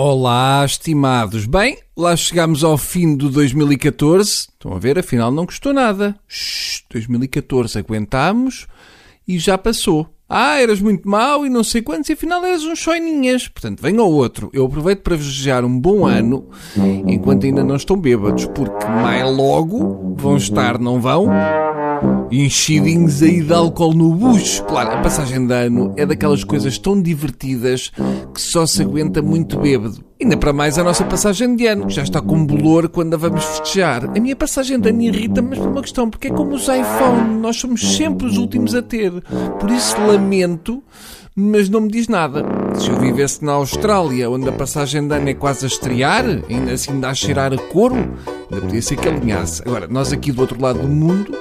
Olá, estimados. Bem, lá chegamos ao fim do 2014. Estão a ver, afinal não custou nada. Shhh, 2014 aguentámos e já passou. Ah, eras muito mau e não sei quantos, e afinal eras uns choininhas. Portanto, venha ao outro. Eu aproveito para desejar um bom ano, enquanto ainda não estão bêbados, porque mais logo vão estar, não vão? Enchidinhos aí de álcool no bucho. Claro, a passagem de ano é daquelas coisas tão divertidas que só se aguenta muito bêbado. Ainda para mais a nossa passagem de ano, que já está com bolor quando a vamos festejar. A minha passagem de ano irrita, mas por uma questão, porque é como os iPhone, nós somos sempre os últimos a ter. Por isso lamento mas não me diz nada. Se eu vivesse na Austrália, onde a passagem de ano é quase a estrear, ainda assim dá a cheirar a couro, ainda podia ser que alinhasse. Agora, nós aqui do outro lado do mundo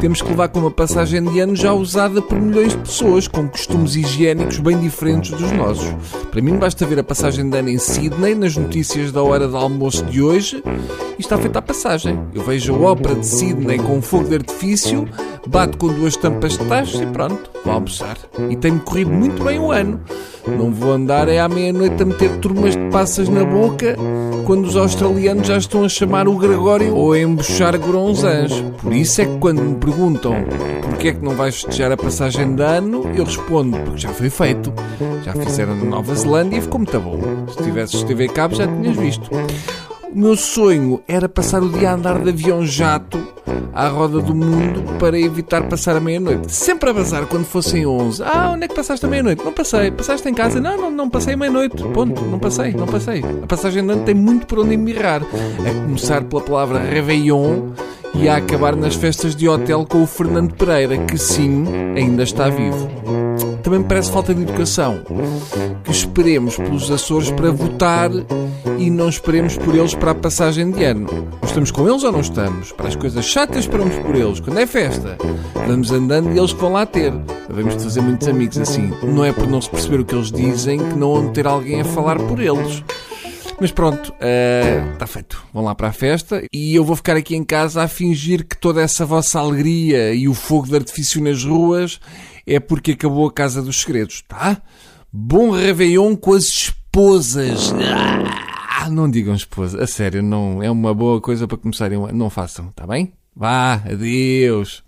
temos que levar com uma passagem de ano já usada por milhões de pessoas, com costumes higiênicos bem diferentes dos nossos. Para mim, basta ver a passagem de ano em Sydney, nas notícias da hora de almoço de hoje, está feita a passagem. Eu vejo a ópera de Sydney com fogo de artifício, bato com duas tampas de tachos e pronto, vou almoçar. E tem-me corrido muito bem o ano. Não vou andar é à meia-noite a meter turmas de passas na boca quando os australianos já estão a chamar o Gregório ou a embuchar gronzãs. Por isso é que quando me perguntam porquê é que não vais festejar a passagem de ano, eu respondo porque já foi feito. Já fizeram na Nova Zelândia e ficou muito bom. Se tivesses TV Cabo já tinhas visto. O meu sonho era passar o dia a andar de avião jato à roda do mundo para evitar passar a meia-noite. Sempre a bazar quando fossem 11. Ah, onde é que passaste a meia-noite? Não passei. Passaste em casa? Não, não, não passei a meia-noite. Ponto. Não passei, não passei. A passagem ano tem muito por onde mirrar. A começar pela palavra Réveillon e a acabar nas festas de hotel com o Fernando Pereira, que sim, ainda está vivo. Também me parece falta de educação. Que esperemos pelos Açores para votar e não esperemos por eles para a passagem de ano. Estamos com eles ou não estamos? Para as coisas chatas esperamos por eles. Quando é festa, vamos andando e eles vão lá ter. Devemos fazer muitos amigos assim. Não é por não se perceber o que eles dizem que não vão ter alguém a falar por eles. Mas pronto, está uh, feito. Vão lá para a festa e eu vou ficar aqui em casa a fingir que toda essa vossa alegria e o fogo de artifício nas ruas é porque acabou a Casa dos Segredos, tá? Bom Réveillon com as esposas. Ah, não digam esposa, a sério, não é uma boa coisa para começarem. Não façam, tá bem? Vá, adeus.